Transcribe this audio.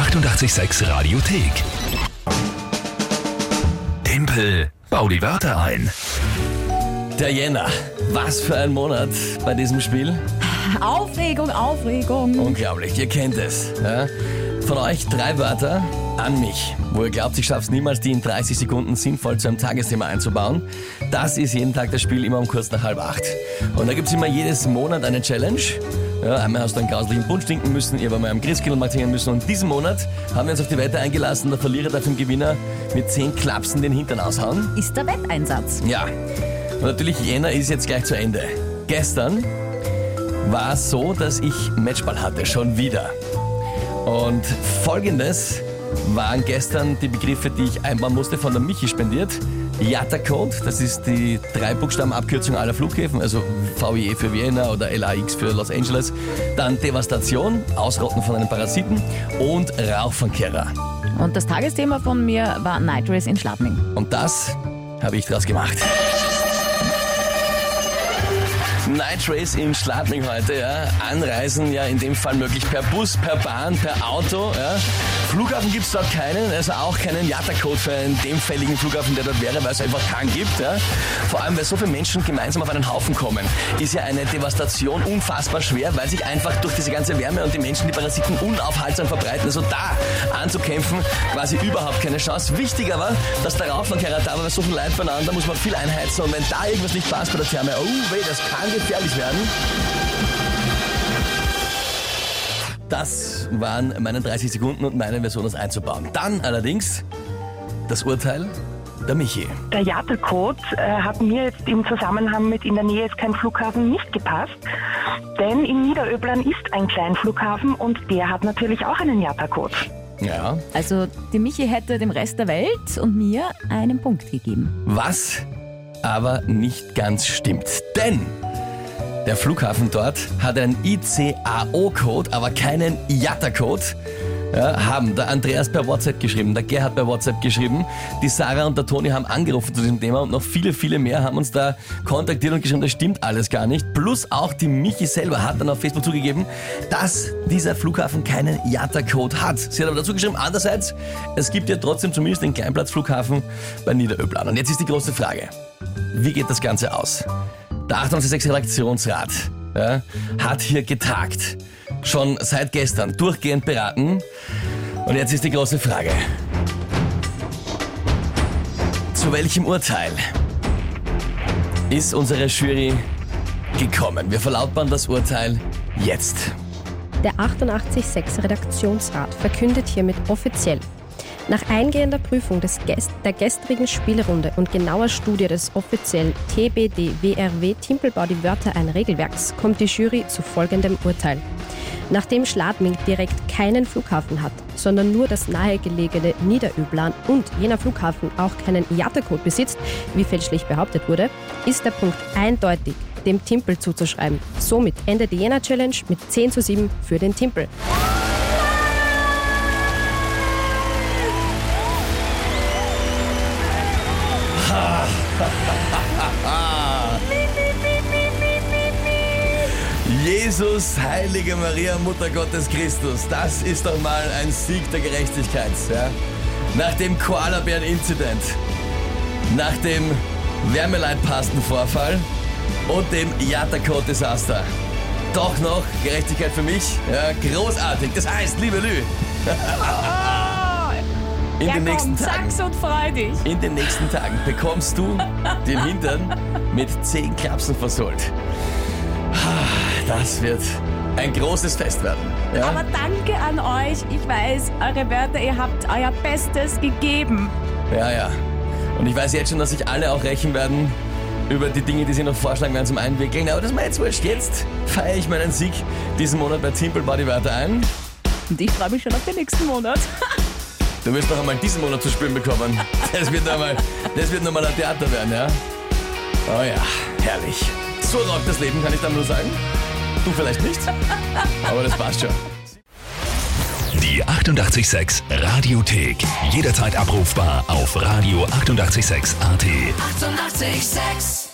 886 Radiothek. Tempel, bau die Wörter ein. Der Jänner. Was für ein Monat bei diesem Spiel. Aufregung, Aufregung. Unglaublich, ihr kennt es. Ja? Von euch drei Wörter an mich, wo ihr glaubt, ich schaff's niemals, die in 30 Sekunden sinnvoll zu einem Tagesthema einzubauen. Das ist jeden Tag das Spiel, immer um kurz nach halb acht. Und da gibt's immer jedes Monat eine Challenge. Ja, einmal hast du einen grauslichen Bund stinken müssen, ihr einmal am Christkindlmarkt hängen müssen. Und diesen Monat haben wir uns auf die Wette eingelassen, der Verlierer darf dem Gewinner mit 10 Klapsen den Hintern aushauen. Ist der Wetteinsatz. Ja, und natürlich Jänner ist jetzt gleich zu Ende. Gestern war es so, dass ich Matchball hatte, schon wieder. Und folgendes waren gestern die Begriffe, die ich einbauen musste, von der Michi spendiert. IATA-Code, das ist die drei Buchstaben-Abkürzung aller Flughäfen, also VIE für Vienna oder LAX für Los Angeles. Dann Devastation, Ausrotten von einem Parasiten und Rauchfangkehrer. Und das Tagesthema von mir war Night Race in Schladming. Und das habe ich draus gemacht. Night Race in Schladming heute, ja. Anreisen ja in dem Fall möglich per Bus, per Bahn, per Auto, ja. Flughafen gibt's dort keinen, also auch keinen Jata-Code für einen demfälligen Flughafen, der dort wäre, weil es einfach keinen gibt, ja. Vor allem, weil so viele Menschen gemeinsam auf einen Haufen kommen, ist ja eine Devastation unfassbar schwer, weil sich einfach durch diese ganze Wärme und die Menschen die Parasiten unaufhaltsam verbreiten. Also da anzukämpfen, quasi überhaupt keine Chance. Wichtig aber, dass der Rauchfangkehrer da war, weil so viel Leid beieinander muss man viel einheizen und wenn da irgendwas nicht passt bei der Therme, oh weh, das kann gefährlich werden. Das waren meine 30 Sekunden und meine Version, das einzubauen. Dann allerdings das Urteil der Michi. Der JATA-Code äh, hat mir jetzt im Zusammenhang mit in der Nähe ist kein Flughafen nicht gepasst, denn in Niederöblern ist ein Kleinflughafen und der hat natürlich auch einen JATA-Code. Ja. Also die Michi hätte dem Rest der Welt und mir einen Punkt gegeben. Was aber nicht ganz stimmt. Denn der Flughafen dort hat einen ICAO-Code, aber keinen IATA-Code. Ja, haben der Andreas per WhatsApp geschrieben, der Gerhard per WhatsApp geschrieben, die Sarah und der Toni haben angerufen zu diesem Thema und noch viele, viele mehr haben uns da kontaktiert und geschrieben, das stimmt alles gar nicht. Plus auch die Michi selber hat dann auf Facebook zugegeben, dass dieser Flughafen keinen IATA-Code hat. Sie hat aber dazu geschrieben, andererseits, es gibt ja trotzdem zumindest den Kleinplatzflughafen bei Niederöblan. Und jetzt ist die große Frage, wie geht das Ganze aus? Der 886 Redaktionsrat ja, hat hier getagt. Schon seit gestern durchgehend beraten. Und jetzt ist die große Frage. Zu welchem Urteil ist unsere Jury gekommen? Wir verlautbaren das Urteil jetzt. Der 886 Redaktionsrat verkündet hiermit offiziell. Nach eingehender Prüfung des der gestrigen Spielrunde und genauer Studie des offiziellen TBD-WRW Timpelbau die Wörter ein Regelwerks kommt die Jury zu folgendem Urteil. Nachdem Schladming direkt keinen Flughafen hat, sondern nur das nahegelegene Niederöblan und jener Flughafen auch keinen IATA-Code besitzt, wie fälschlich behauptet wurde, ist der Punkt eindeutig dem Timpel zuzuschreiben. Somit endet die Jena-Challenge mit 10 zu 7 für den Timpel. Jesus, heilige Maria, Mutter Gottes Christus, das ist doch mal ein Sieg der Gerechtigkeit. Ja? Nach dem Koalabären-Inzident, nach dem Wärmeleitpastenvorfall und dem Yatacode-Desaster. Doch noch Gerechtigkeit für mich. Ja, großartig. Das heißt, liebe Lü, in ja, den nächsten komm, Tagen. sag's und freu dich. In den nächsten Tagen bekommst du den Hintern mit 10 Klapsen versohlt. Das wird ein großes Fest werden. Ja? Aber danke an euch. Ich weiß, eure Wörter, ihr habt euer Bestes gegeben. ja, ja. Und ich weiß jetzt schon, dass sich alle auch rächen werden über die Dinge, die sie noch vorschlagen werden zum Einwickeln. Aber das ist mir jetzt wurscht. Jetzt feiere ich meinen Sieg diesen Monat bei Simple Body Wörter ein. Und ich freue mich schon auf den nächsten Monat. Du wirst noch einmal diesen Monat zu spüren bekommen. Das wird nochmal, das wird nochmal ein Theater werden, ja? Oh ja, herrlich. So läuft das Leben, kann ich dann nur sagen. Du vielleicht nicht, aber das passt schon. Die 886 Radiothek. Jederzeit abrufbar auf radio886.at. 886! 886